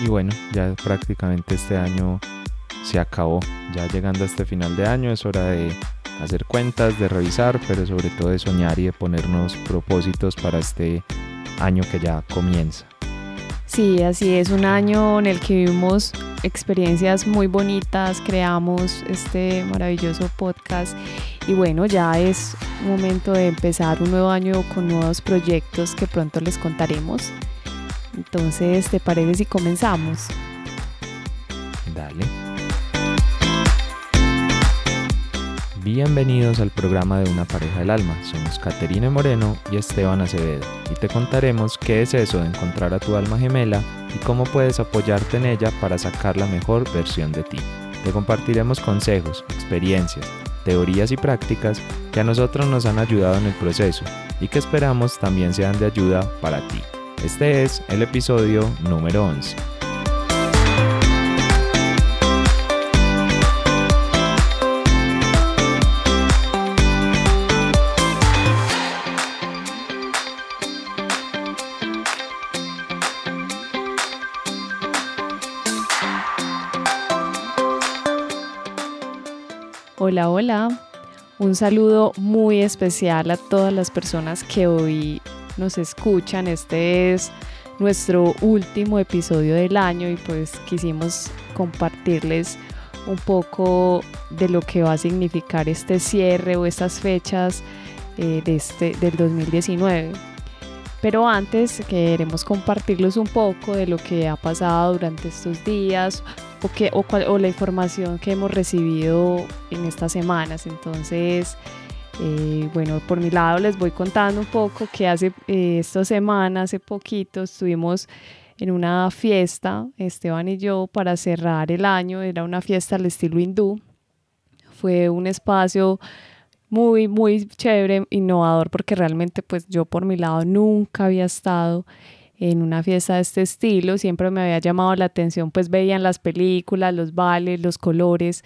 Y bueno, ya prácticamente este año se acabó. Ya llegando a este final de año es hora de hacer cuentas, de revisar, pero sobre todo de soñar y de ponernos propósitos para este año que ya comienza. Sí, así es, un año en el que vivimos experiencias muy bonitas, creamos este maravilloso podcast y bueno, ya es momento de empezar un nuevo año con nuevos proyectos que pronto les contaremos. Entonces, ¿te parece si comenzamos? Dale. Bienvenidos al programa de Una pareja del alma. Somos Caterina Moreno y Esteban Acevedo y te contaremos qué es eso de encontrar a tu alma gemela y cómo puedes apoyarte en ella para sacar la mejor versión de ti. Te compartiremos consejos, experiencias, teorías y prácticas que a nosotros nos han ayudado en el proceso y que esperamos también sean de ayuda para ti. Este es el episodio número 11. Hola, hola. Un saludo muy especial a todas las personas que hoy nos escuchan. Este es nuestro último episodio del año y pues quisimos compartirles un poco de lo que va a significar este cierre o estas fechas eh, de este, del 2019. Pero antes queremos compartirles un poco de lo que ha pasado durante estos días, o, que, o, la información que hemos recibido en estas semanas. Entonces, eh, bueno, por mi lado les voy contando un poco que hace eh, esta semana, hace poquito, estuvimos en una fiesta, Esteban y yo, para cerrar el año. Era una fiesta al estilo hindú. Fue un espacio muy, muy chévere, innovador, porque realmente pues yo por mi lado nunca había estado en una fiesta de este estilo. Siempre me había llamado la atención, pues veían las películas, los bailes, los colores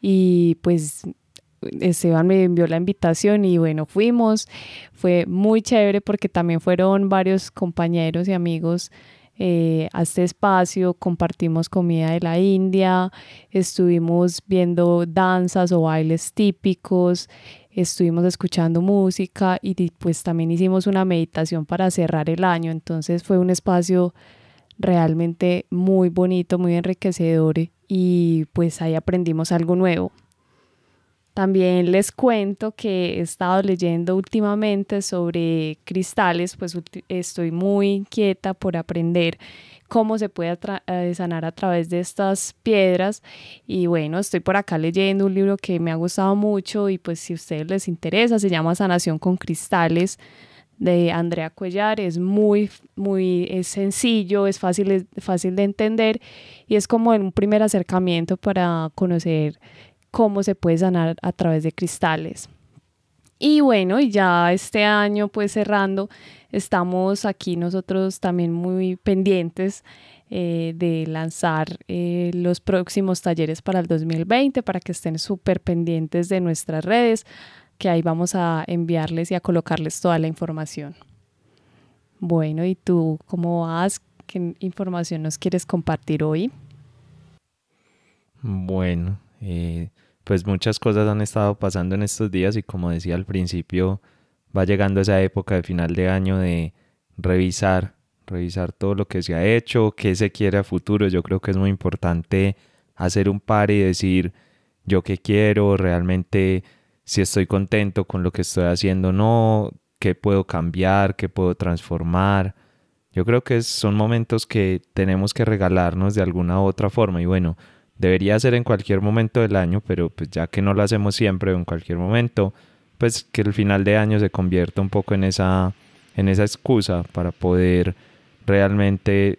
y pues Esteban me envió la invitación y bueno, fuimos. Fue muy chévere porque también fueron varios compañeros y amigos eh, a este espacio, compartimos comida de la India, estuvimos viendo danzas o bailes típicos, estuvimos escuchando música y pues también hicimos una meditación para cerrar el año. Entonces fue un espacio realmente muy bonito, muy enriquecedor y pues ahí aprendimos algo nuevo. También les cuento que he estado leyendo últimamente sobre cristales, pues estoy muy inquieta por aprender cómo se puede eh, sanar a través de estas piedras. Y bueno, estoy por acá leyendo un libro que me ha gustado mucho y pues si a ustedes les interesa, se llama Sanación con Cristales de Andrea Cuellar. Es muy, muy sencillo, es fácil, fácil de entender y es como un primer acercamiento para conocer cómo se puede sanar a través de cristales. Y bueno, ya este año pues cerrando, estamos aquí nosotros también muy pendientes eh, de lanzar eh, los próximos talleres para el 2020 para que estén súper pendientes de nuestras redes, que ahí vamos a enviarles y a colocarles toda la información. Bueno, ¿y tú cómo vas? ¿Qué información nos quieres compartir hoy? Bueno, eh, pues muchas cosas han estado pasando en estos días y como decía al principio, va llegando esa época de final de año de revisar, revisar todo lo que se ha hecho, qué se quiere a futuro. Yo creo que es muy importante hacer un par y decir yo qué quiero, realmente si estoy contento con lo que estoy haciendo, no, qué puedo cambiar, qué puedo transformar. Yo creo que son momentos que tenemos que regalarnos de alguna u otra forma y bueno, Debería ser en cualquier momento del año, pero pues ya que no lo hacemos siempre en cualquier momento, pues que el final de año se convierta un poco en esa, en esa excusa para poder realmente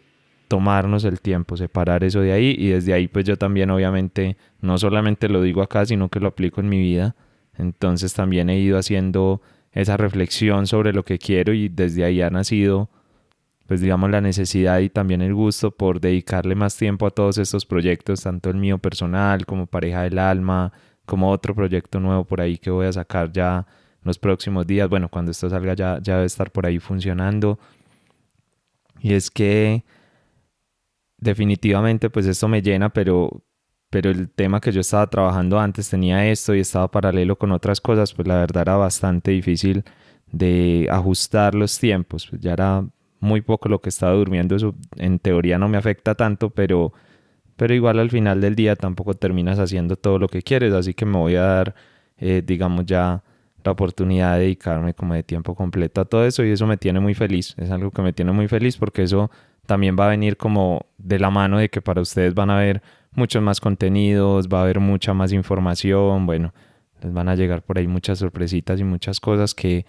tomarnos el tiempo, separar eso de ahí y desde ahí pues yo también obviamente no solamente lo digo acá, sino que lo aplico en mi vida. Entonces también he ido haciendo esa reflexión sobre lo que quiero y desde ahí ha nacido pues digamos la necesidad y también el gusto por dedicarle más tiempo a todos estos proyectos, tanto el mío personal como pareja del alma, como otro proyecto nuevo por ahí que voy a sacar ya los próximos días. Bueno, cuando esto salga ya, ya debe estar por ahí funcionando. Y es que definitivamente pues esto me llena, pero, pero el tema que yo estaba trabajando antes tenía esto y estaba paralelo con otras cosas, pues la verdad era bastante difícil de ajustar los tiempos. Pues ya era muy poco lo que estaba durmiendo, eso en teoría no me afecta tanto, pero, pero igual al final del día tampoco terminas haciendo todo lo que quieres, así que me voy a dar, eh, digamos ya, la oportunidad de dedicarme como de tiempo completo a todo eso y eso me tiene muy feliz, es algo que me tiene muy feliz porque eso también va a venir como de la mano de que para ustedes van a ver muchos más contenidos, va a haber mucha más información, bueno, les van a llegar por ahí muchas sorpresitas y muchas cosas que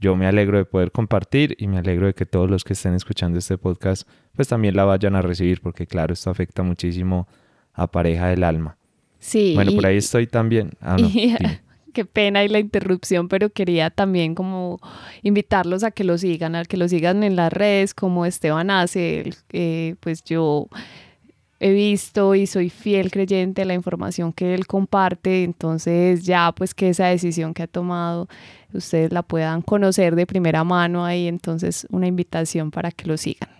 yo me alegro de poder compartir y me alegro de que todos los que estén escuchando este podcast pues también la vayan a recibir porque claro, esto afecta muchísimo a pareja del alma. Sí. Bueno, por ahí estoy también. Ah, no, qué pena y la interrupción, pero quería también como invitarlos a que lo sigan, a que lo sigan en las redes como Esteban hace, eh, pues yo he visto y soy fiel creyente de la información que él comparte, entonces ya pues que esa decisión que ha tomado ustedes la puedan conocer de primera mano ahí, entonces una invitación para que lo sigan.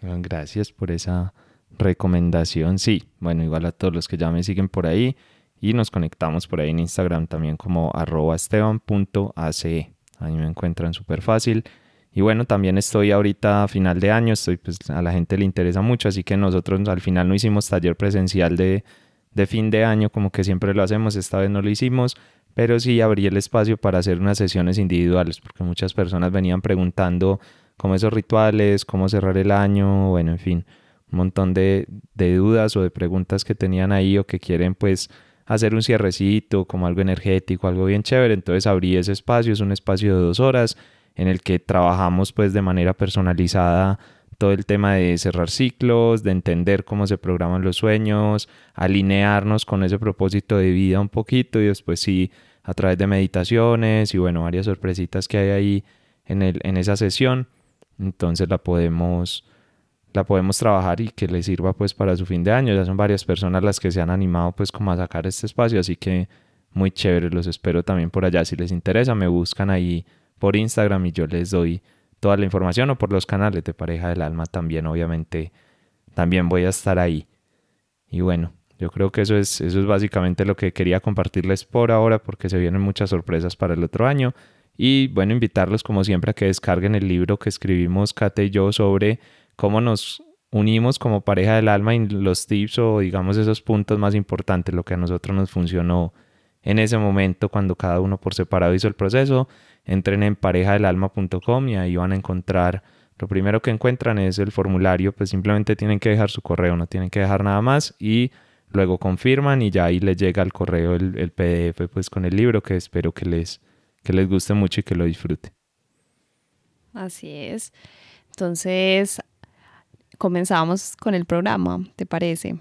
Gracias por esa recomendación, sí, bueno, igual a todos los que ya me siguen por ahí y nos conectamos por ahí en Instagram también como arroba esteban.ace, ahí me encuentran súper fácil. Y bueno, también estoy ahorita a final de año, estoy, pues a la gente le interesa mucho, así que nosotros al final no hicimos taller presencial de, de fin de año como que siempre lo hacemos, esta vez no lo hicimos, pero sí abrí el espacio para hacer unas sesiones individuales, porque muchas personas venían preguntando cómo esos rituales, cómo cerrar el año, bueno, en fin, un montón de, de dudas o de preguntas que tenían ahí o que quieren pues hacer un cierrecito, como algo energético, algo bien chévere. Entonces abrí ese espacio, es un espacio de dos horas en el que trabajamos pues de manera personalizada todo el tema de cerrar ciclos, de entender cómo se programan los sueños, alinearnos con ese propósito de vida un poquito y después sí a través de meditaciones y bueno, varias sorpresitas que hay ahí en, el, en esa sesión. Entonces la podemos, la podemos trabajar y que le sirva pues para su fin de año. Ya son varias personas las que se han animado pues como a sacar este espacio, así que muy chévere, los espero también por allá. Si les interesa, me buscan ahí por Instagram y yo les doy toda la información o por los canales de Pareja del Alma también, obviamente, también voy a estar ahí. Y bueno, yo creo que eso es, eso es básicamente lo que quería compartirles por ahora porque se vienen muchas sorpresas para el otro año. Y bueno, invitarlos como siempre a que descarguen el libro que escribimos Kate y yo sobre cómo nos unimos como pareja del alma y los tips o digamos esos puntos más importantes, lo que a nosotros nos funcionó en ese momento cuando cada uno por separado hizo el proceso entren en parejadelalma.com y ahí van a encontrar, lo primero que encuentran es el formulario, pues simplemente tienen que dejar su correo, no tienen que dejar nada más y luego confirman y ya ahí les llega al correo el, PDF pues con el libro que espero que les, que les guste mucho y que lo disfruten. Así es. Entonces, comenzamos con el programa, ¿te parece?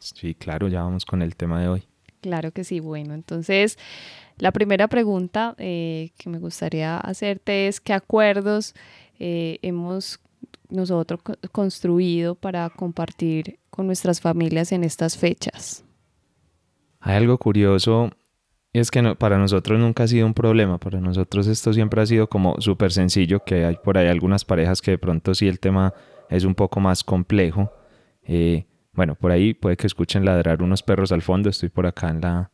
Sí, claro, ya vamos con el tema de hoy. Claro que sí, bueno, entonces la primera pregunta eh, que me gustaría hacerte es qué acuerdos eh, hemos nosotros construido para compartir con nuestras familias en estas fechas. Hay algo curioso es que para nosotros nunca ha sido un problema, para nosotros esto siempre ha sido como súper sencillo, que hay por ahí algunas parejas que de pronto sí el tema es un poco más complejo. Eh, bueno, por ahí puede que escuchen ladrar unos perros al fondo, estoy por acá en la,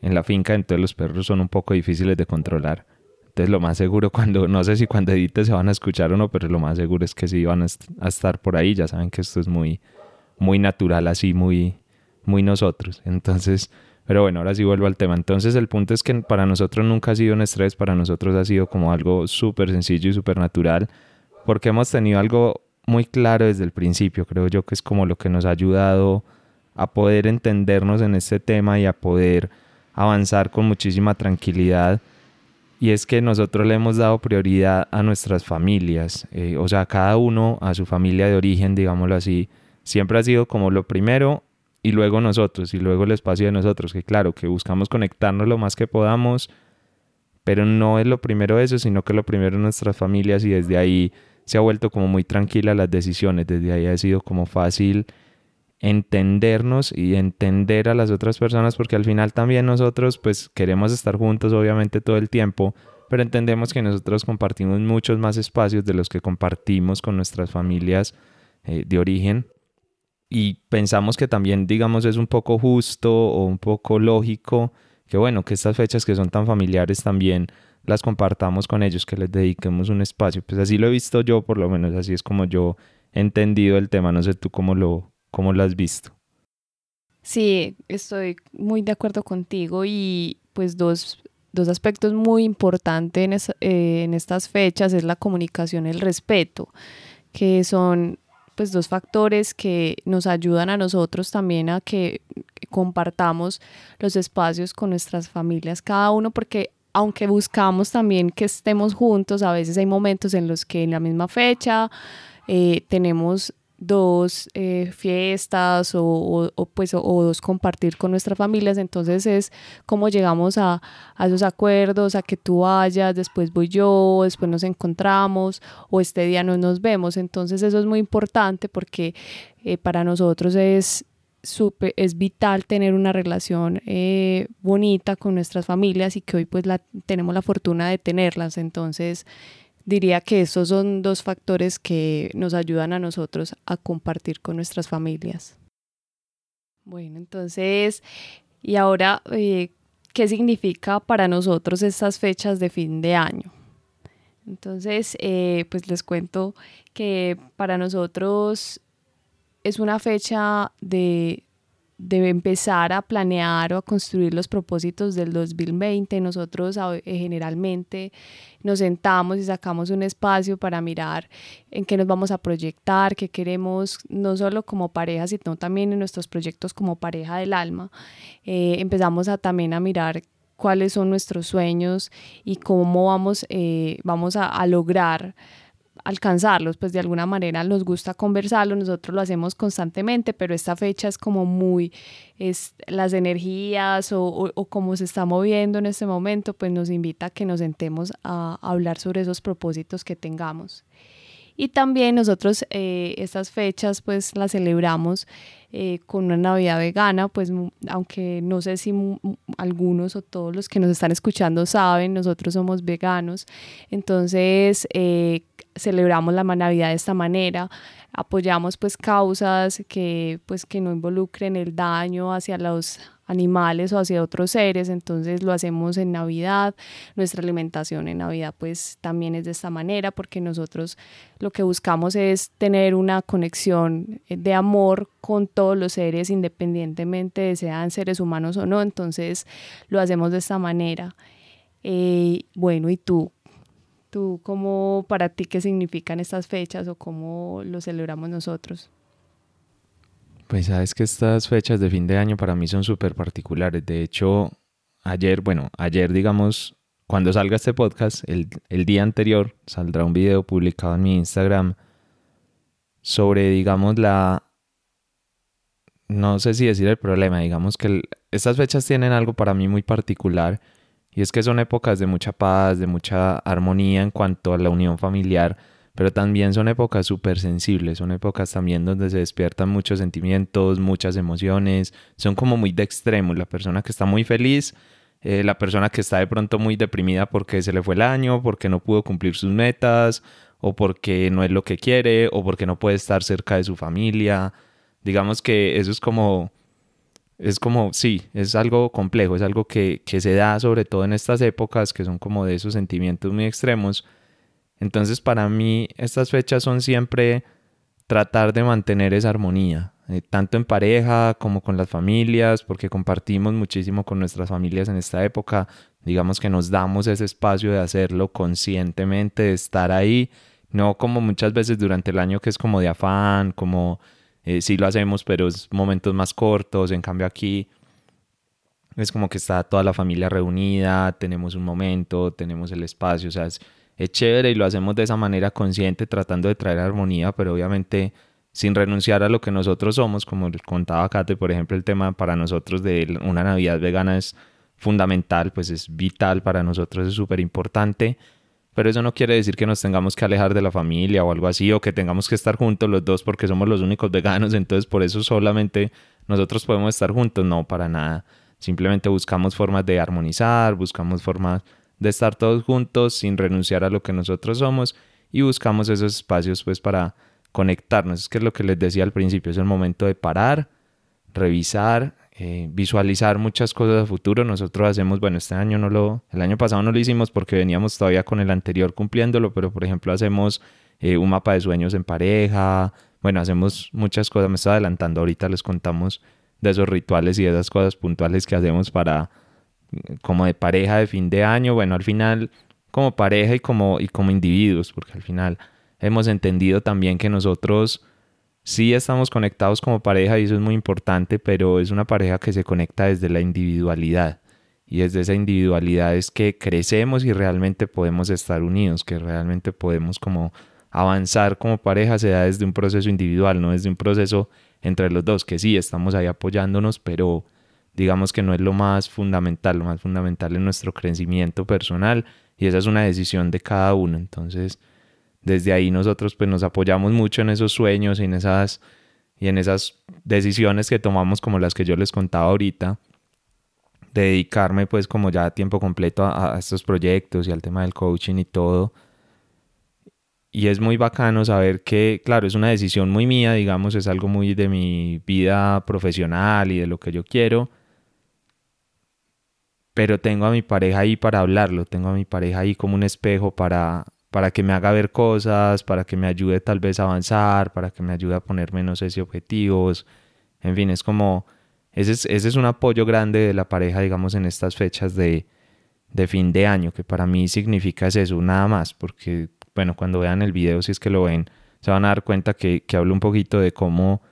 en la finca, entonces los perros son un poco difíciles de controlar. Entonces lo más seguro cuando, no sé si cuando edite se van a escuchar o no, pero lo más seguro es que sí van a, estar por ahí. Ya saben que esto es muy, muy natural, así, muy, muy nosotros. Entonces, pero bueno, ahora sí vuelvo al tema. Entonces el punto es que para nosotros nunca ha sido un estrés, para nosotros ha sido como algo súper sencillo y súper natural, porque hemos tenido algo muy claro desde el principio. Creo yo que es como lo que nos ha ayudado a poder entendernos en este tema y a poder avanzar con muchísima tranquilidad y es que nosotros le hemos dado prioridad a nuestras familias, eh, o sea, cada uno a su familia de origen, digámoslo así, siempre ha sido como lo primero y luego nosotros y luego el espacio de nosotros, que claro, que buscamos conectarnos lo más que podamos, pero no es lo primero eso, sino que lo primero es nuestras familias y desde ahí se ha vuelto como muy tranquila las decisiones, desde ahí ha sido como fácil entendernos y entender a las otras personas porque al final también nosotros pues queremos estar juntos obviamente todo el tiempo, pero entendemos que nosotros compartimos muchos más espacios de los que compartimos con nuestras familias eh, de origen. Y pensamos que también, digamos, es un poco justo o un poco lógico que, bueno, que estas fechas que son tan familiares también las compartamos con ellos, que les dediquemos un espacio. Pues así lo he visto yo, por lo menos así es como yo he entendido el tema. No sé tú cómo lo, cómo lo has visto. Sí, estoy muy de acuerdo contigo y pues dos, dos aspectos muy importantes en, eh, en estas fechas es la comunicación y el respeto, que son pues dos factores que nos ayudan a nosotros también a que compartamos los espacios con nuestras familias cada uno porque aunque buscamos también que estemos juntos, a veces hay momentos en los que en la misma fecha eh, tenemos dos eh, fiestas o, pues, o, dos compartir con nuestras familias, entonces es como llegamos a, a, esos acuerdos, a que tú vayas, después voy yo, después nos encontramos o este día no nos vemos, entonces eso es muy importante porque eh, para nosotros es Super, es vital tener una relación eh, bonita con nuestras familias y que hoy pues la, tenemos la fortuna de tenerlas. Entonces, Diría que esos son dos factores que nos ayudan a nosotros a compartir con nuestras familias. Bueno, entonces, y ahora, eh, ¿qué significa para nosotros estas fechas de fin de año? Entonces, eh, pues les cuento que para nosotros es una fecha de de empezar a planear o a construir los propósitos del 2020. Nosotros eh, generalmente nos sentamos y sacamos un espacio para mirar en qué nos vamos a proyectar, qué queremos, no solo como pareja, sino también en nuestros proyectos como pareja del alma. Eh, empezamos a, también a mirar cuáles son nuestros sueños y cómo vamos, eh, vamos a, a lograr alcanzarlos, pues de alguna manera nos gusta conversarlo, nosotros lo hacemos constantemente, pero esta fecha es como muy, es las energías o, o, cómo se está moviendo en este momento, pues nos invita a que nos sentemos a, hablar sobre esos propósitos que tengamos. Y también nosotros eh, estas fechas pues las celebramos eh, con una Navidad vegana, pues aunque no sé si algunos o todos los que nos están escuchando saben, nosotros somos veganos, entonces eh, celebramos la Navidad de esta manera, apoyamos pues causas que pues que no involucren el daño hacia los animales o hacia otros seres, entonces lo hacemos en Navidad, nuestra alimentación en Navidad pues también es de esta manera porque nosotros lo que buscamos es tener una conexión de amor con todos los seres independientemente de sean seres humanos o no, entonces lo hacemos de esta manera. Eh, bueno, ¿y tú ¿Tú cómo para ti qué significan estas fechas o cómo lo celebramos nosotros? Pues sabes que estas fechas de fin de año para mí son súper particulares. De hecho, ayer, bueno, ayer digamos, cuando salga este podcast, el, el, día anterior saldrá un video publicado en mi Instagram sobre, digamos, la... No sé si decir el problema, digamos que estas fechas tienen algo para mí muy particular y es que son épocas de mucha paz, de mucha armonía en cuanto a la unión familiar, pero también son épocas súper sensibles, son épocas también donde se despiertan muchos sentimientos, muchas emociones, son como muy de extremos, la persona que está muy feliz, eh, la persona que está de pronto muy deprimida porque se le fue el año, porque no pudo cumplir sus metas, o porque no es lo que quiere, o porque no puede estar cerca de su familia. Digamos que eso es como es como, sí, es algo complejo, es algo que, que, se da sobre todo en estas épocas que son como de esos sentimientos muy extremos. Entonces para mí estas fechas son siempre tratar de mantener esa armonía, eh, tanto en pareja como con las familias, porque compartimos muchísimo con nuestras familias en esta época, digamos que nos damos ese espacio de hacerlo conscientemente, de estar ahí, no como muchas veces durante el año que es como de afán, como eh, sí lo hacemos, pero es momentos más cortos. En cambio aquí es como que está toda la familia reunida, tenemos un momento, tenemos el espacio, o sea, chévere y lo hacemos de esa manera consciente, tratando de traer armonía, pero obviamente sin renunciar a lo que nosotros somos, como contaba Kate, por ejemplo, el tema para nosotros de una Navidad vegana es fundamental, pues es vital para nosotros, es súper importante pero eso no quiere decir que nos tengamos que alejar de la familia o algo así, o que tengamos que estar juntos los dos porque somos los únicos veganos, entonces por eso solamente nosotros podemos estar juntos. No, para nada. Simplemente buscamos formas de armonizar, buscamos formas de estar todos juntos sin renunciar a lo que nosotros somos y buscamos esos espacios pues para conectarnos. Es que es lo que les decía al principio, es el momento de parar, revisar, eh, visualizar muchas cosas a futuro. Nosotros hacemos, bueno, este año no lo, el año pasado no lo hicimos porque veníamos todavía con el anterior cumpliéndolo, pero por ejemplo hacemos eh, un mapa de sueños en pareja, bueno, hacemos muchas cosas, me estoy adelantando, ahorita les contamos de esos rituales y de esas cosas puntuales que hacemos para como de pareja de fin de año, bueno, al final como pareja y como, y como individuos, porque al final hemos entendido también que nosotros sí estamos conectados como pareja y eso es muy importante, pero es una pareja que se conecta desde la individualidad. Y desde esa individualidad es que crecemos y realmente podemos estar unidos, que realmente podemos como avanzar como pareja se da desde un proceso individual, no desde un proceso entre los dos, que sí, estamos ahí apoyándonos, pero digamos que no es lo más fundamental, lo más fundamental es nuestro crecimiento personal y esa es una decisión de cada uno. Entonces, desde ahí nosotros pues nos apoyamos mucho en esos sueños y en esas, y en esas decisiones que tomamos como las que yo les contaba ahorita, de dedicarme pues como ya a tiempo completo a, a estos proyectos y al tema del coaching y todo. Y es muy bacano saber que, claro, es una decisión muy mía, digamos, es algo muy de mi vida profesional y de lo que yo quiero. Pero tengo a mi pareja ahí para hablarlo, tengo a mi pareja ahí como un espejo para, para que me haga ver cosas, para que me ayude tal vez a avanzar, para que me ayude a ponerme, no sé objetivos. En fin, es como, ese es, ese es un apoyo grande de la pareja, digamos, en estas fechas de, de fin de año, que para mí significa eso, nada más, porque, bueno, cuando vean el video, si es que lo ven, se van a dar cuenta que, que hablo un poquito de cómo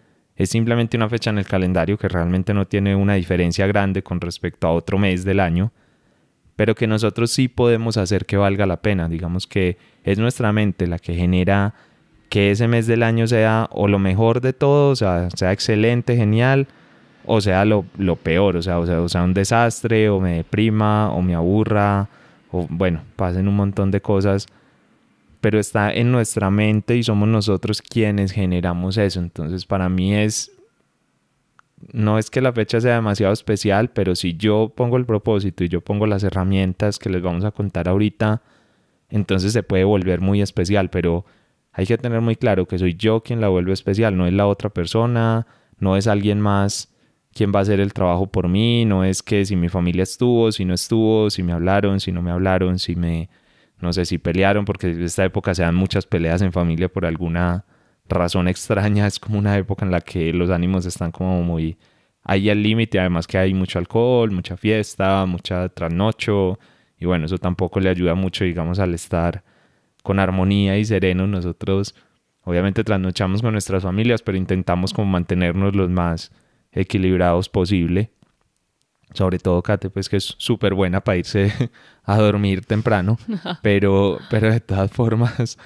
es simplemente una fecha en el calendario que realmente no tiene una diferencia grande con respecto a otro mes del año, pero que nosotros sí podemos hacer que valga la pena. Digamos que es nuestra mente la que genera que ese mes del año sea o lo mejor de todo, o sea, sea excelente, genial, o sea lo, lo peor, o sea, o sea, o sea, un desastre, o me deprima, o me aburra, o bueno, pasen un montón de cosas, pero está en nuestra mente y somos nosotros quienes generamos eso. Entonces, para mí es no es que la fecha sea demasiado especial, pero si yo pongo el propósito y yo pongo las herramientas que les vamos a contar ahorita, entonces se puede volver muy especial, pero hay que tener muy claro que soy yo quien la vuelve especial, no es la otra persona, no es alguien más quien va a hacer el trabajo por mí, no es que si mi familia estuvo, si no estuvo, si me hablaron, si no me hablaron, si me, no sé, si pelearon, porque en esta época se dan muchas peleas en familia por alguna razón extraña, es como una época en la que los ánimos están como muy ahí al límite, además que hay mucho alcohol, mucha fiesta, mucha trasnocho, y bueno, eso tampoco le ayuda mucho, digamos, al estar con armonía y sereno. Nosotros obviamente trasnochamos con nuestras familias, pero intentamos como mantenernos los más equilibrados posible. Sobre todo Kate, pues que es súper buena para irse a dormir temprano, pero, pero de todas formas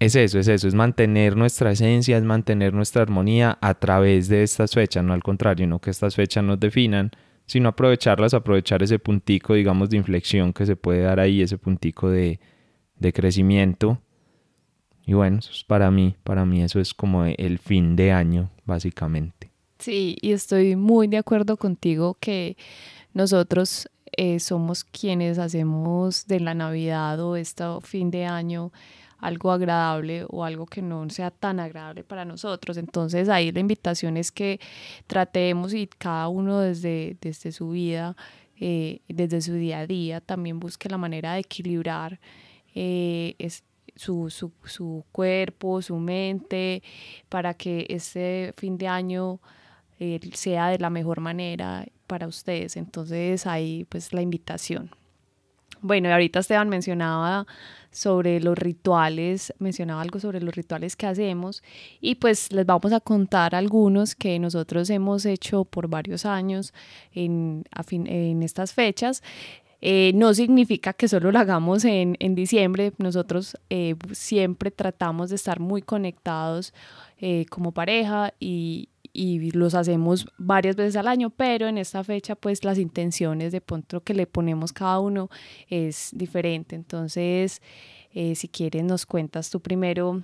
es eso, es eso, es mantener nuestra esencia, es mantener nuestra armonía a través de estas fechas, no al contrario, no que estas fechas nos definan, sino aprovecharlas, aprovechar ese puntico, digamos, de inflexión que se puede dar ahí, ese puntico de, de crecimiento. Y bueno, eso es para mí, para mí eso es como el fin de año, básicamente. Sí, y estoy muy de acuerdo contigo que nosotros eh, somos quienes hacemos de la Navidad o este fin de año algo agradable o algo que no sea tan agradable para nosotros. Entonces ahí la invitación es que tratemos y cada uno desde, desde su vida, eh, desde su día a día, también busque la manera de equilibrar eh, su, su, su, cuerpo, su mente, para que este fin de año eh, sea de la mejor manera para ustedes. Entonces ahí pues la invitación. Bueno, ahorita Esteban mencionaba sobre los rituales, mencionaba algo sobre los rituales que hacemos y pues les vamos a contar algunos que nosotros hemos hecho por varios años en, en estas fechas. Eh, no significa que solo lo hagamos en, en diciembre, nosotros eh, siempre tratamos de estar muy conectados eh, como pareja y, y los hacemos varias veces al año, pero en esta fecha pues las intenciones de punto que le ponemos cada uno es diferente. Entonces, eh, si quieres nos cuentas tú primero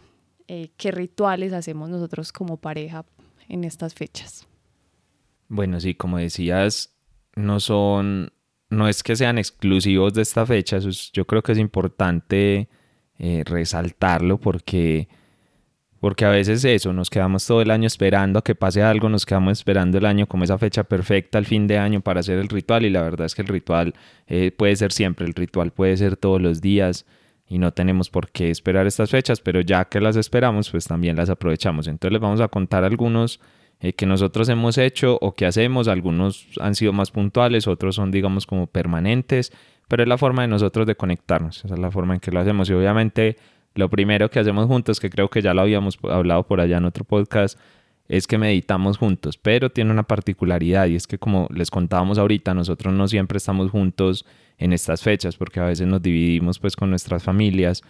eh, qué rituales hacemos nosotros como pareja en estas fechas. Bueno, sí, como decías, no son, no es que sean exclusivos de esta fecha, yo creo que es importante eh, resaltarlo porque porque a veces eso, nos quedamos todo el año esperando a que pase algo, nos quedamos esperando el año como esa fecha perfecta al fin de año para hacer el ritual y la verdad es que el ritual eh, puede ser siempre, el ritual puede ser todos los días y no tenemos por qué esperar estas fechas, pero ya que las esperamos, pues también las aprovechamos. Entonces les vamos a contar algunos eh, que nosotros hemos hecho o que hacemos, algunos han sido más puntuales, otros son digamos como permanentes, pero es la forma de nosotros de conectarnos, esa es la forma en que lo hacemos y obviamente lo primero que hacemos juntos, que creo que ya lo habíamos hablado por allá en otro podcast, es que meditamos juntos, pero tiene una particularidad y es que como les contábamos ahorita, nosotros no siempre estamos juntos en estas fechas porque a veces nos dividimos pues con nuestras familias.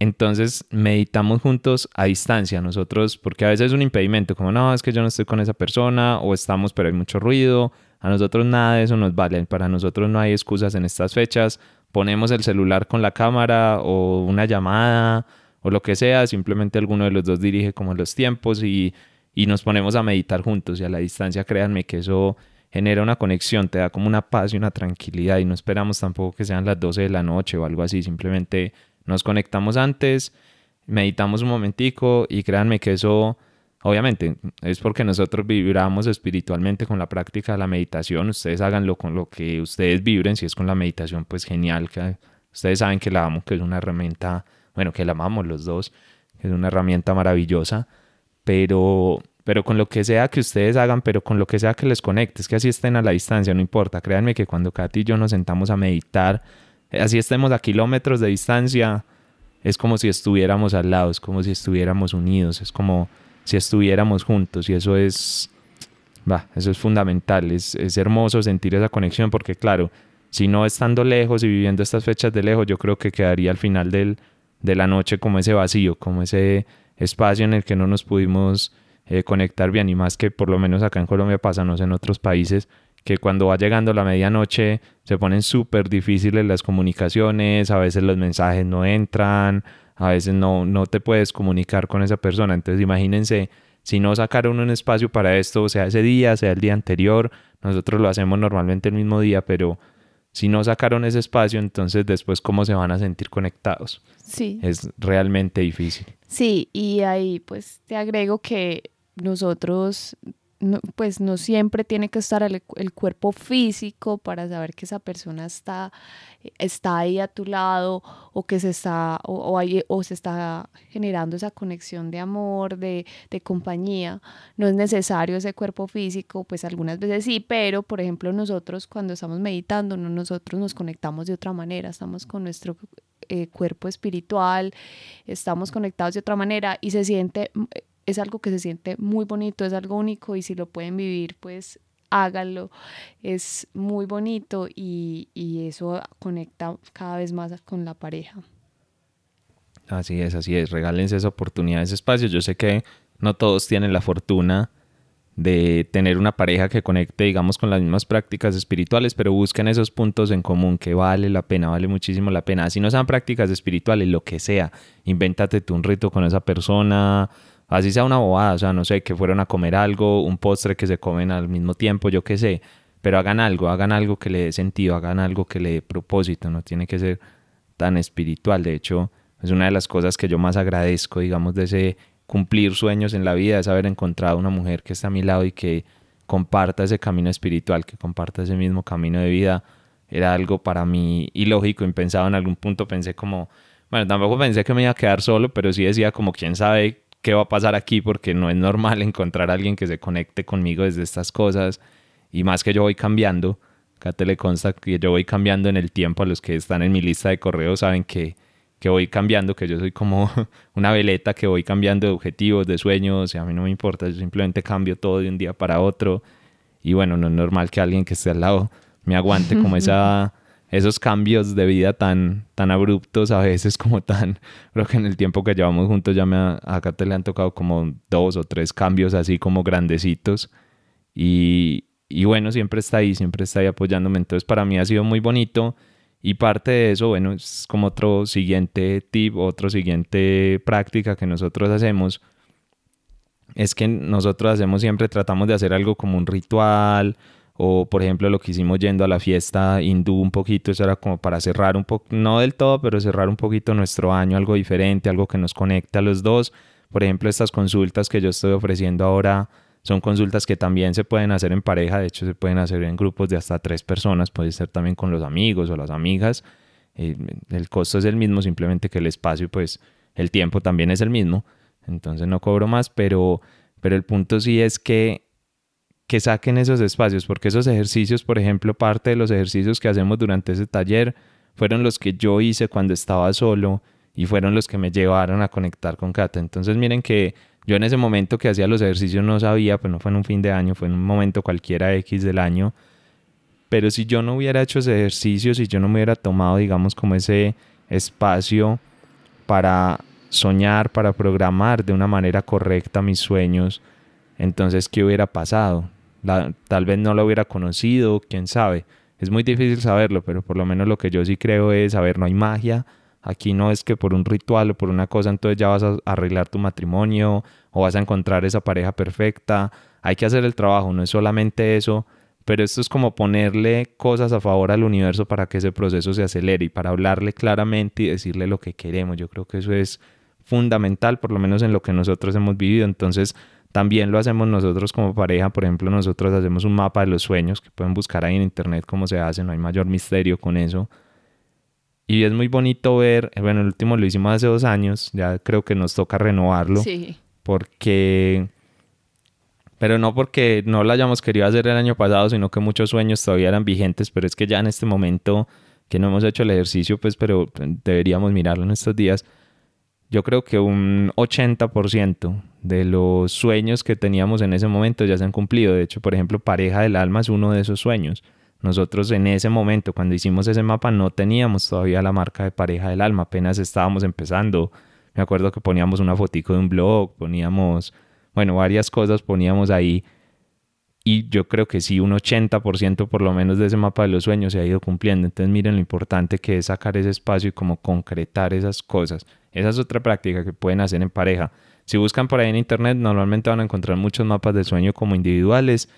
Entonces meditamos juntos a distancia nosotros, porque a veces es un impedimento, como no, es que yo no estoy con esa persona o estamos pero hay mucho ruido, a nosotros nada de eso nos vale, para nosotros no hay excusas en estas fechas, ponemos el celular con la cámara o una llamada o lo que sea, simplemente alguno de los dos dirige como los tiempos y, y nos ponemos a meditar juntos y a la distancia créanme que eso genera una conexión, te da como una paz y una tranquilidad y no esperamos tampoco que sean las 12 de la noche o algo así, simplemente nos conectamos antes, meditamos un momentico y créanme que eso obviamente es porque nosotros vibramos espiritualmente con la práctica de la meditación, ustedes háganlo con lo que ustedes vibren, si es con la meditación pues genial, que ustedes saben que la amo, que es una herramienta, bueno, que la amamos los dos, que es una herramienta maravillosa, pero pero con lo que sea que ustedes hagan, pero con lo que sea que les conecte, es que así estén a la distancia, no importa. Créanme que cuando Katy y yo nos sentamos a meditar, eh, así estemos a kilómetros de distancia, es como si estuviéramos al lado, es como si estuviéramos unidos, es como si estuviéramos juntos y eso es, va, eso es fundamental, es, es hermoso sentir esa conexión porque claro, si no estando lejos y viviendo estas fechas de lejos, yo creo que quedaría al final del, de la noche como ese vacío, como ese espacio en el que no nos pudimos eh, conectar bien y más que por lo menos acá en Colombia pasa, no sé, en otros países, que cuando va llegando la medianoche se ponen súper difíciles las comunicaciones, a veces los mensajes no entran, a veces no, no te puedes comunicar con esa persona. Entonces imagínense, si no sacaron un espacio para esto, sea ese día, sea el día anterior, nosotros lo hacemos normalmente el mismo día, pero si no sacaron ese espacio, entonces después cómo se van a sentir conectados. Sí. Es realmente difícil. Sí, y ahí pues te agrego que nosotros pues no siempre tiene que estar el, cuerpo físico para saber que esa persona está, está ahí a tu lado o que se está, o, o, se está generando esa conexión de amor, de, de, compañía. No es necesario ese cuerpo físico, pues algunas veces sí, pero por ejemplo nosotros cuando estamos meditando, no, nosotros nos conectamos de otra manera, estamos con nuestro eh, cuerpo espiritual, estamos conectados de otra manera y se siente es algo que se siente muy bonito, es algo único y si lo pueden vivir, pues háganlo. Es muy bonito y, eso conecta cada vez más con la pareja. Así es, así es. Regálense esa oportunidad, ese espacio. Yo sé que no todos tienen la fortuna de tener una pareja que conecte, digamos, con las mismas prácticas espirituales, pero busquen esos puntos en común que vale la pena, vale muchísimo la pena. Si no sean prácticas espirituales, lo que sea, invéntate tú un rito con esa persona, Así sea una bobada, o sea, no sé, que fueron a comer algo, un postre que se comen al mismo tiempo, yo qué sé. Pero hagan algo, hagan algo que le dé sentido, hagan algo que le dé propósito, no tiene que ser tan espiritual. De hecho, es una de las cosas que yo más agradezco, digamos, de ese cumplir sueños en la vida, es haber encontrado una mujer que está a mi lado y que comparta ese camino espiritual, que comparta ese mismo camino de vida. Era algo para mí ilógico, impensado en algún punto, pensé como, bueno, tampoco pensé que me iba a quedar solo, pero sí decía como, quién sabe qué va a pasar aquí porque no es normal encontrar a alguien que se conecte conmigo desde estas cosas y más que yo voy cambiando. Acá te le consta que yo voy cambiando en el tiempo. A los que están en mi lista de correos saben que, que voy cambiando, que yo soy como una veleta que voy cambiando de objetivos, de sueños, y a mí no me importa, yo simplemente cambio todo de un día para otro. Y bueno, no es normal que alguien que esté al lado me aguante como esa esos cambios de vida tan, tan abruptos, a veces como tan, creo que en el tiempo que llevamos juntos ya me acá te le han tocado como dos o tres cambios así como grandecitos. Y, y bueno, siempre está ahí, siempre está ahí apoyándome, entonces para mí ha sido muy bonito. Y parte de eso, bueno, es como otro siguiente tip, otro siguiente práctica que nosotros hacemos, es que nosotros hacemos siempre, tratamos de hacer algo como un ritual, o por ejemplo lo que hicimos yendo a la fiesta hindú un poquito, eso era como para cerrar un poco, no del todo, pero cerrar un poquito nuestro año, algo diferente, algo que nos conecte a los dos, Por ejemplo, estas consultas que yo estoy ofreciendo ahora son consultas que también se pueden hacer en pareja, de hecho se pueden hacer en grupos de hasta tres personas, puede ser también con los amigos o las amigas. Eh, el costo es el mismo, simplemente que el espacio, pues el tiempo también es el mismo, entonces no cobro más, pero, pero el punto sí es que que saquen esos espacios, porque esos ejercicios, por ejemplo, parte de los ejercicios que hacemos durante ese taller fueron los que yo hice cuando estaba solo y fueron los que me llevaron a conectar con Kata. Entonces miren que yo en ese momento que hacía los ejercicios no sabía, pues no fue en un fin de año, fue en un momento cualquiera X del año, pero si yo no hubiera hecho ese ejercicio, si yo no me hubiera tomado, digamos, como ese espacio para soñar, para programar de una manera correcta mis sueños, entonces, ¿qué hubiera pasado? Tal vez no lo hubiera conocido, quién sabe. Es muy difícil saberlo, pero por lo menos lo que yo sí creo es, a ver, no hay magia. Aquí no es que por un ritual o por una cosa entonces ya vas a arreglar tu matrimonio o vas a encontrar esa pareja perfecta. Hay que hacer el trabajo, no es solamente eso, pero esto es como ponerle cosas a favor al universo para que ese proceso se acelere y para hablarle claramente y decirle lo que queremos. Yo creo que eso es fundamental, por lo menos en lo que nosotros hemos vivido. Entonces, también lo hacemos nosotros como pareja, por ejemplo, nosotros hacemos un mapa de los sueños que pueden buscar ahí en internet cómo se hace, no hay mayor misterio con eso. Y es muy bonito ver, bueno, el último lo hicimos hace dos años, ya creo que nos toca renovarlo. Sí. Porque, pero no porque no lo hayamos querido hacer el año pasado, sino que muchos sueños todavía eran vigentes, pero es que ya en este momento que no hemos hecho el ejercicio, pues, pero deberíamos mirarlo en estos días yo creo que un 80% de los sueños que teníamos en ese momento ya se han cumplido. De hecho, por ejemplo, pareja del alma es uno de esos sueños. Nosotros en ese momento, cuando hicimos ese mapa, no teníamos todavía la marca de pareja del alma, apenas estábamos empezando. Me acuerdo que poníamos una fotico de un blog, poníamos, bueno, varias cosas poníamos ahí. Y yo creo que sí, un 80% por lo menos de ese mapa de los sueños se ha ido cumpliendo. Entonces miren lo importante que es sacar ese espacio y como concretar esas cosas. Esa es otra práctica que pueden hacer en pareja. Si buscan por ahí en internet, normalmente van a encontrar muchos mapas de sueño como individuales,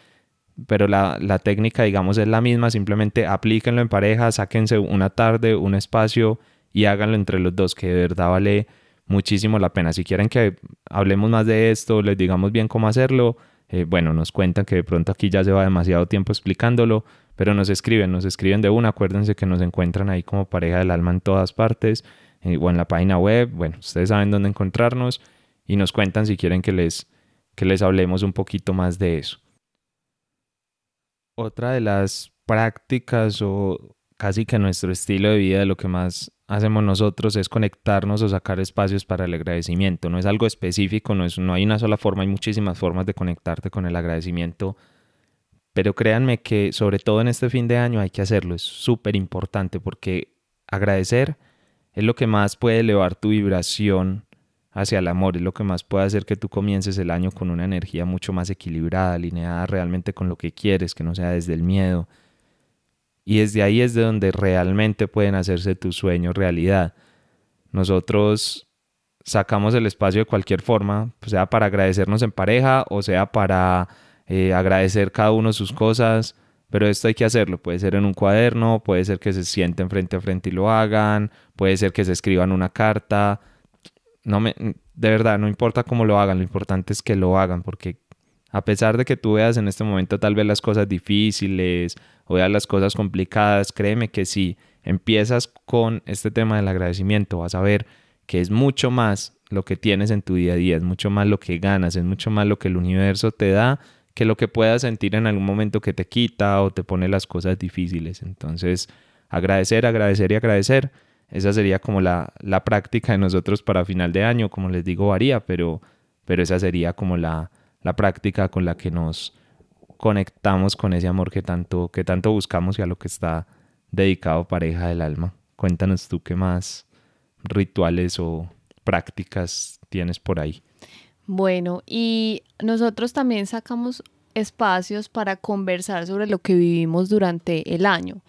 pero la, técnica, digamos, es la misma. Simplemente aplíquenlo en pareja, sáquense una tarde, un espacio y háganlo entre los dos, que de verdad vale muchísimo la pena. Si quieren que hablemos más de esto, les digamos bien cómo hacerlo, eh, bueno, nos cuentan que de pronto aquí ya se va demasiado tiempo explicándolo, pero nos escriben, nos escriben de una. Acuérdense que nos encuentran ahí como pareja del alma en todas partes. Eh, o en la página web. Bueno, ustedes saben dónde encontrarnos y nos cuentan si quieren que les, que les hablemos un poquito más de eso. Otra de las prácticas o casi que nuestro estilo de vida, lo que más hacemos nosotros es conectarnos o sacar espacios para el agradecimiento. No es algo específico, no, es, no hay una sola forma, hay muchísimas formas de conectarte con el agradecimiento. Pero créanme que sobre todo en este fin de año hay que hacerlo, es súper importante porque agradecer es lo que más puede elevar tu vibración hacia el amor, es lo que más puede hacer que tú comiences el año con una energía mucho más equilibrada, alineada realmente con lo que quieres, que no sea desde el miedo. Y desde ahí es de donde realmente pueden hacerse tus sueños realidad. Nosotros sacamos el espacio de cualquier forma, sea para agradecernos en pareja o sea para eh, agradecer cada uno sus cosas, pero esto hay que hacerlo, puede ser en un cuaderno, puede ser que se sienten frente a frente y lo hagan, puede ser que se escriban una carta. No me, de verdad, no importa cómo lo hagan, lo importante es que lo hagan, porque a pesar de que tú veas en este momento tal vez las cosas difíciles o veas las cosas complicadas, créeme que si empiezas con este tema del agradecimiento, vas a ver que es mucho más lo que tienes en tu día a día, es mucho más lo que ganas, es mucho más lo que el universo te da que lo que puedas sentir en algún momento que te quita o te pone las cosas difíciles. Entonces, agradecer, agradecer y agradecer. Esa sería como la, la práctica de nosotros para final de año. Como les digo, varía, pero, pero esa sería como la, la práctica con la que nos conectamos con ese amor que tanto, que tanto buscamos y a lo que está dedicado pareja del alma. Cuéntanos tú qué más rituales o prácticas tienes por ahí. Bueno, y nosotros también sacamos espacios para conversar sobre lo que vivimos durante el año.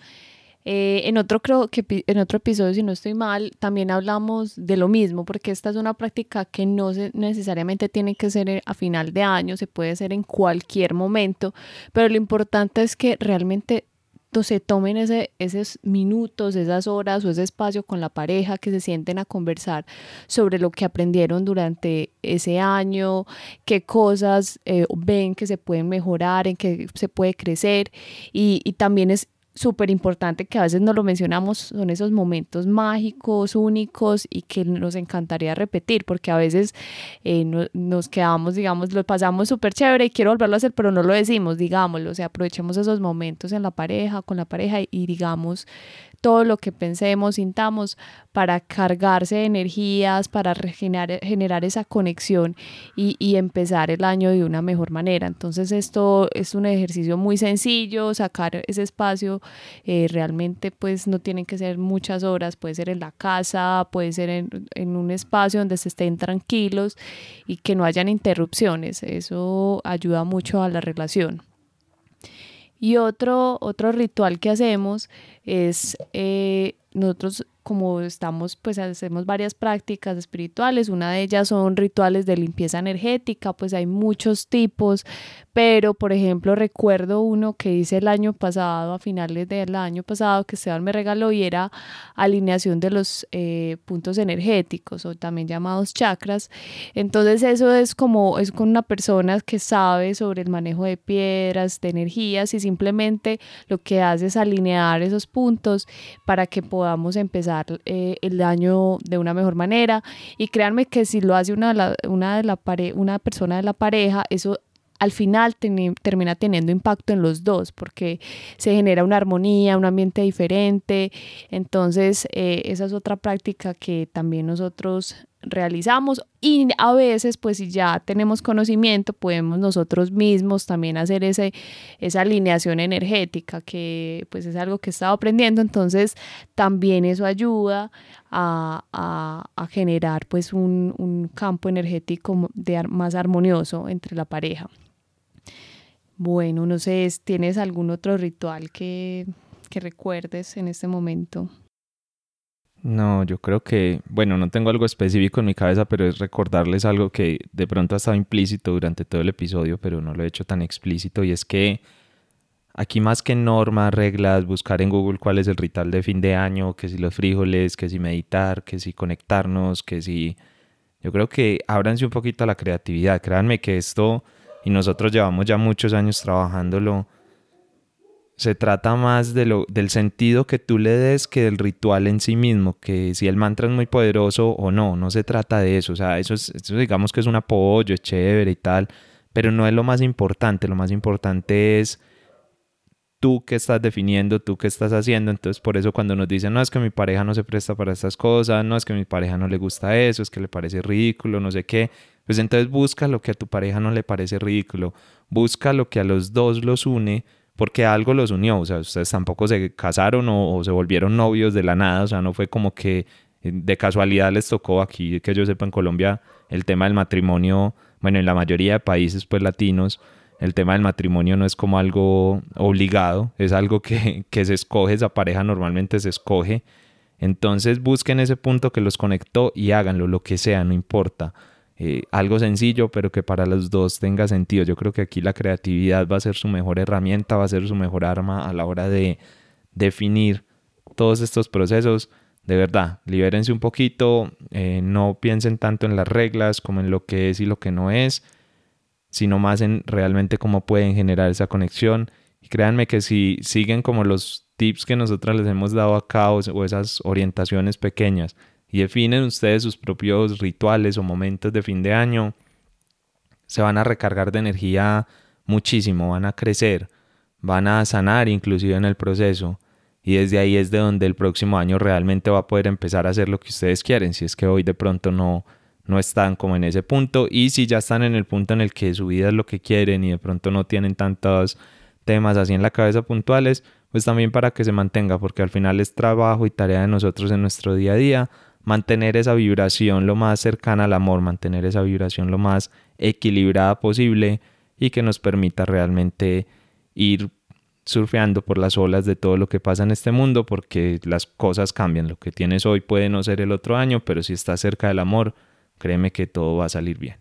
Eh, en otro creo que en otro episodio, si no estoy mal, también hablamos de lo mismo, porque esta es una práctica que no necesariamente tiene que ser a final de año, se puede hacer en cualquier momento, pero lo importante es que realmente se tomen ese, esos minutos, esas horas o ese espacio con la pareja, que se sienten a conversar sobre lo que aprendieron durante ese año, qué cosas eh, ven que se pueden mejorar, en qué se puede crecer y, y también es súper importante que a veces no lo mencionamos, son esos momentos mágicos, únicos y que nos encantaría repetir, porque a veces eh, nos quedamos, digamos, lo pasamos súper chévere y quiero volverlo a hacer, pero no lo decimos, digámoslo, o sea, aprovechemos esos momentos en la pareja, con la pareja y digamos todo lo que pensemos, sintamos, para cargarse de energías, para generar, generar esa conexión y, y, empezar el año de una mejor manera. Entonces esto es un ejercicio muy sencillo, sacar ese espacio, eh, realmente pues no tienen que ser muchas horas, puede ser en la casa, puede ser en, en un espacio donde se estén tranquilos y que no hayan interrupciones. Eso ayuda mucho a la relación. Y otro, otro ritual que hacemos es eh, nosotros como estamos, pues hacemos varias prácticas espirituales, una de ellas son rituales de limpieza energética, pues hay muchos tipos, pero por ejemplo recuerdo uno que hice el año pasado, a finales del año pasado, que Esteban me regaló y era alineación de los eh, puntos energéticos o también llamados chakras. Entonces eso es como, es con una persona que sabe sobre el manejo de piedras, de energías y simplemente lo que hace es alinear esos puntos para que podamos empezar eh, el año de una mejor manera. Y créanme que si lo hace una, una, de la pare una persona de la pareja, eso al final termina teniendo impacto en los dos porque se genera una armonía, un ambiente diferente. Entonces, eh, esa es otra práctica que también nosotros realizamos y a veces pues si ya tenemos conocimiento podemos nosotros mismos también hacer ese, esa alineación energética que pues es algo que he estado aprendiendo. Entonces también eso ayuda a, a, generar pues un, un, campo energético de, más armonioso entre la pareja. Bueno no sé tienes algún otro ritual que, que recuerdes en este momento no, yo creo que, bueno, no tengo algo específico en mi cabeza, pero es recordarles algo que de pronto ha estado implícito durante todo el episodio, pero no lo he hecho tan explícito, y es que aquí más que normas, reglas, buscar en Google cuál es el ritual de fin de año, que si los frijoles, que si meditar, que si conectarnos, que si... Yo creo que ábranse un poquito a la creatividad, créanme que esto, y nosotros llevamos ya muchos años trabajándolo, se trata más de lo, del sentido que tú le des que del ritual en sí mismo, que si el mantra es muy poderoso o no, no se trata de eso, o sea, eso, es, eso digamos que es un apoyo, es chévere y tal, pero no es lo más importante, lo más importante es tú que estás definiendo, tú que estás haciendo, entonces por eso cuando nos dicen, no es que mi pareja no se presta para estas cosas, no es que mi pareja no le gusta eso, es que le parece ridículo, no sé qué, pues entonces busca lo que a tu pareja no le parece ridículo, busca lo que a los dos los une, porque algo los unió, o sea, ustedes tampoco se casaron o, se volvieron novios de la nada, o sea, no fue como que eh, de casualidad les tocó aquí, que yo sepa en Colombia, el tema del matrimonio, bueno, en la mayoría de países pues latinos, el tema del matrimonio no es como algo obligado, es algo que, que se escoge, esa pareja normalmente se escoge, entonces busquen ese punto que los conectó y háganlo, lo que sea, no importa. Eh, algo sencillo, pero que para los dos tenga sentido. Yo creo que aquí la creatividad va a ser su mejor herramienta, va a ser su mejor arma a la hora de definir todos estos procesos. De verdad, libérense un poquito, eh, no piensen tanto en las reglas como en lo que es y lo que no es, sino más en realmente cómo pueden generar esa conexión. Y créanme que si siguen como los tips que nosotros les hemos dado acá o esas orientaciones pequeñas, y definen ustedes sus propios rituales o momentos de fin de año, se van a recargar de energía muchísimo, van a crecer, van a sanar inclusive en el proceso y desde ahí es de donde el próximo año realmente va a poder empezar a hacer lo que ustedes quieren, si es que hoy de pronto no, no están como en ese punto y si ya están en el punto en el que su vida es lo que quieren y de pronto no tienen tantos temas así en la cabeza puntuales, pues también para que se mantenga, porque al final es trabajo y tarea de nosotros en nuestro día a día mantener esa vibración lo más cercana al amor, mantener esa vibración lo más equilibrada posible y que nos permita realmente ir surfeando por las olas de todo lo que pasa en este mundo porque las cosas cambian. Lo que tienes hoy puede no ser el otro año, pero si estás cerca del amor, créeme que todo va a salir bien.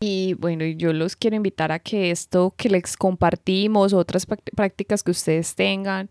Y bueno, yo los quiero invitar a que esto que les compartimos, otras prácticas que ustedes tengan,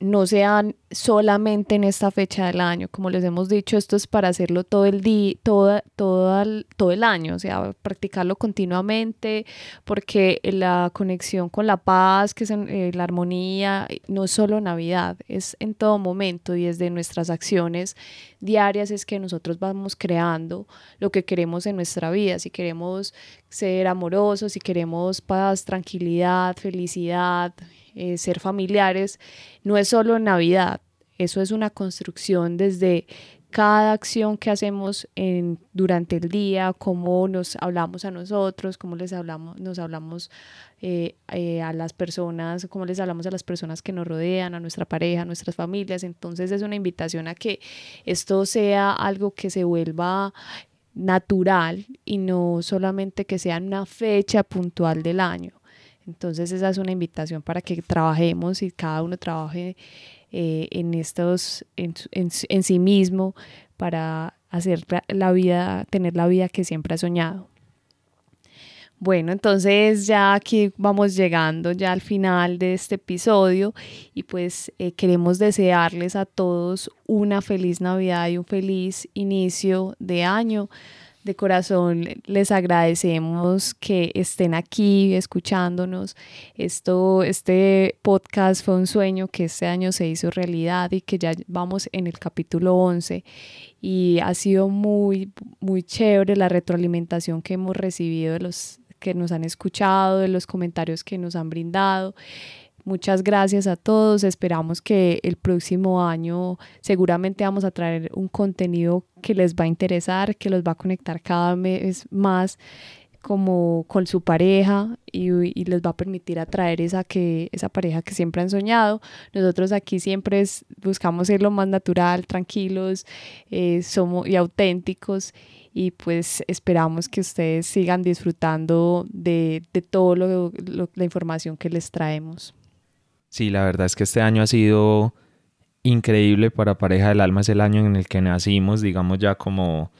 no sean solamente en esta fecha del año. Como les hemos dicho, esto es para hacerlo todo el día, todo, todo, el, todo el año, o sea, practicarlo continuamente, porque la conexión con la paz, que es eh, la armonía, no es solo Navidad, es en todo momento y desde nuestras acciones diarias es que nosotros vamos creando lo que queremos en nuestra vida. Si queremos ser amorosos, si queremos paz, tranquilidad, felicidad, eh, ser familiares, no es solo Navidad, eso es una construcción desde cada acción que hacemos en, durante el día, cómo nos hablamos a nosotros, cómo les hablamos, nos hablamos eh, eh, a las personas, cómo les hablamos a las personas que nos rodean, a nuestra pareja, a nuestras familias. Entonces es una invitación a que esto sea algo que se vuelva natural y no solamente que sea una fecha puntual del año. Entonces esa es una invitación para que trabajemos y cada uno trabaje eh, en estos, en, en, sí mismo para hacer la vida, tener la vida que siempre ha soñado. Bueno, entonces ya aquí vamos llegando ya al final de este episodio y pues eh, queremos desearles a todos una feliz Navidad y un feliz inicio de año de corazón les agradecemos que estén aquí escuchándonos. Esto, este podcast fue un sueño que este año se hizo realidad y que ya vamos en el capítulo 11 y ha sido muy, muy chévere la retroalimentación que hemos recibido de los que nos han escuchado, de los comentarios que nos han brindado. Muchas gracias a todos. Esperamos que el próximo año seguramente vamos a traer un contenido que les va a interesar, que los va a conectar cada vez más como con su pareja y, les va a permitir atraer esa que esa pareja que siempre han soñado. Nosotros aquí siempre buscamos ser lo más natural tranquilos eh, somos y auténticos. Y pues esperamos que ustedes sigan disfrutando de, de todo lo, la información que les traemos Sí, la verdad es que este año ha sido increíble para Pareja del Alma. Es el año en el que nacimos, digamos ya como...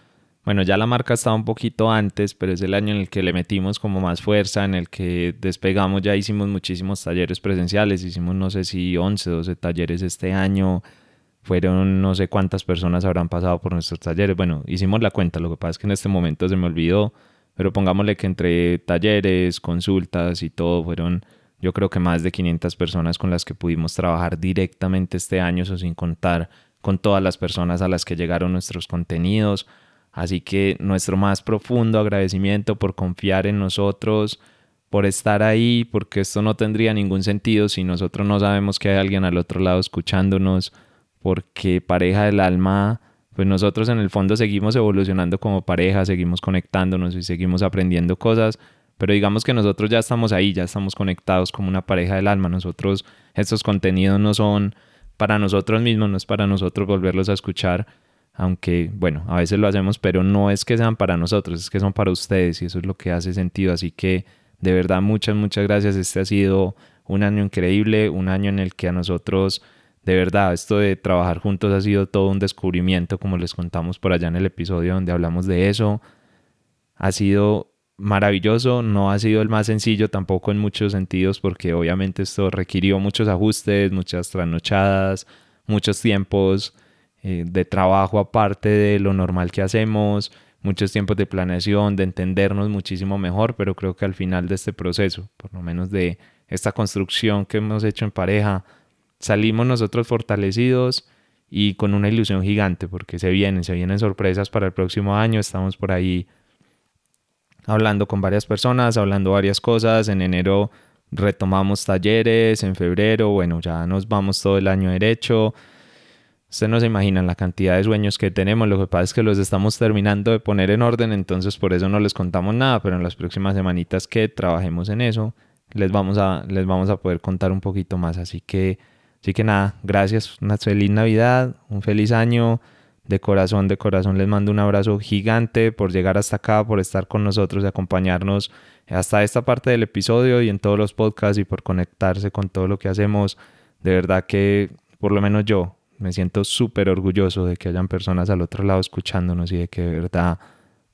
Bueno, ya la marca estaba un poquito antes, pero es el año en el que le metimos como más fuerza, en el que despegamos, ya hicimos muchísimos talleres presenciales, hicimos no sé si 11, 12 talleres este año, fueron no sé cuántas personas habrán pasado por nuestros talleres, bueno, hicimos la cuenta, lo que pasa es que en este momento se me olvidó, pero pongámosle que entre talleres, consultas y todo fueron yo creo que más de 500 personas con las que pudimos trabajar directamente este año, eso sin contar con todas las personas a las que llegaron nuestros contenidos. Así que nuestro más profundo agradecimiento por confiar en nosotros, por estar ahí, porque esto no tendría ningún sentido si nosotros no sabemos que hay alguien al otro lado escuchándonos, porque pareja del alma, pues nosotros en el fondo seguimos evolucionando como pareja, seguimos conectándonos y seguimos aprendiendo cosas, pero digamos que nosotros ya estamos ahí, ya estamos conectados como una pareja del alma. Nosotros, estos contenidos no son para nosotros mismos, no es para nosotros volverlos a escuchar, aunque bueno, a veces lo hacemos, pero no es que sean para nosotros, es que son para ustedes y eso es lo que hace sentido. Así que de verdad muchas, muchas gracias. Este ha sido un año increíble, un año en el que a nosotros, de verdad, esto de trabajar juntos ha sido todo un descubrimiento, como les contamos por allá en el episodio donde hablamos de eso. Ha sido maravilloso, no ha sido el más sencillo tampoco en muchos sentidos porque obviamente esto requirió muchos ajustes, muchas trasnochadas, muchos tiempos eh, de trabajo aparte de lo normal que hacemos, muchos tiempos de planeación, de entendernos muchísimo mejor, pero creo que al final de este proceso, por lo menos de esta construcción que hemos hecho en pareja, salimos nosotros fortalecidos y con una ilusión gigante porque se vienen, se vienen sorpresas para el próximo año, estamos por ahí hablando con varias personas, hablando varias cosas. En enero retomamos talleres, en febrero, bueno, ya nos vamos todo el año derecho. Ustedes no se imaginan la cantidad de sueños que tenemos, lo que pasa es que los estamos terminando de poner en orden, entonces por eso no les contamos nada, pero en las próximas semanitas que trabajemos en eso, les vamos a, les vamos a poder contar un poquito más. Así que, así que nada, gracias, una feliz Navidad, un feliz año de corazón, de corazón les mando un abrazo gigante por llegar hasta acá, por estar con nosotros y acompañarnos hasta esta parte del episodio y en todos los podcasts y por conectarse con todo lo que hacemos. De verdad que, por lo menos yo, me siento súper orgulloso de que hayan personas al otro lado escuchándonos y de que de verdad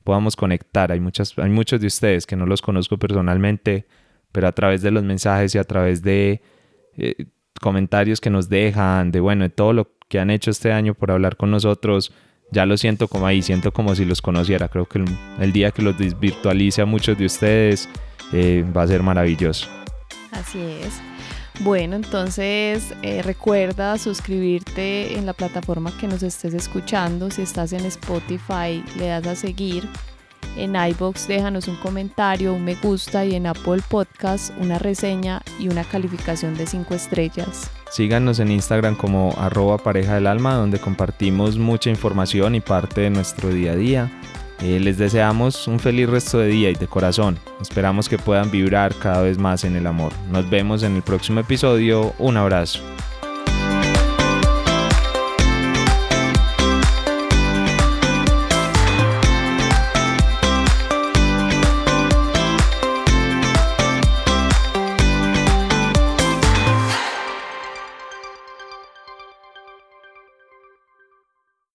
podamos conectar. Hay, muchas, hay muchos de ustedes que no los conozco personalmente, pero a través de los mensajes y a través de eh, comentarios que nos dejan, de bueno, de todo lo que han hecho este año por hablar con nosotros, ya lo siento como ahí, siento como si los conociera. Creo que el, día que los virtualice a muchos de ustedes eh, va a ser maravilloso. Así es. Bueno, entonces eh, recuerda suscribirte en la plataforma que nos estés escuchando. Si estás en Spotify, le das a seguir. En iBox déjanos un comentario, un me gusta y en Apple Podcast una reseña y una calificación de 5 estrellas. Síganos en Instagram como arroba pareja del alma donde compartimos mucha información y parte de nuestro día a día. Eh, les deseamos un feliz resto de día y de corazón. Esperamos que puedan vibrar cada vez más en el amor. Nos vemos en el próximo episodio. Un abrazo.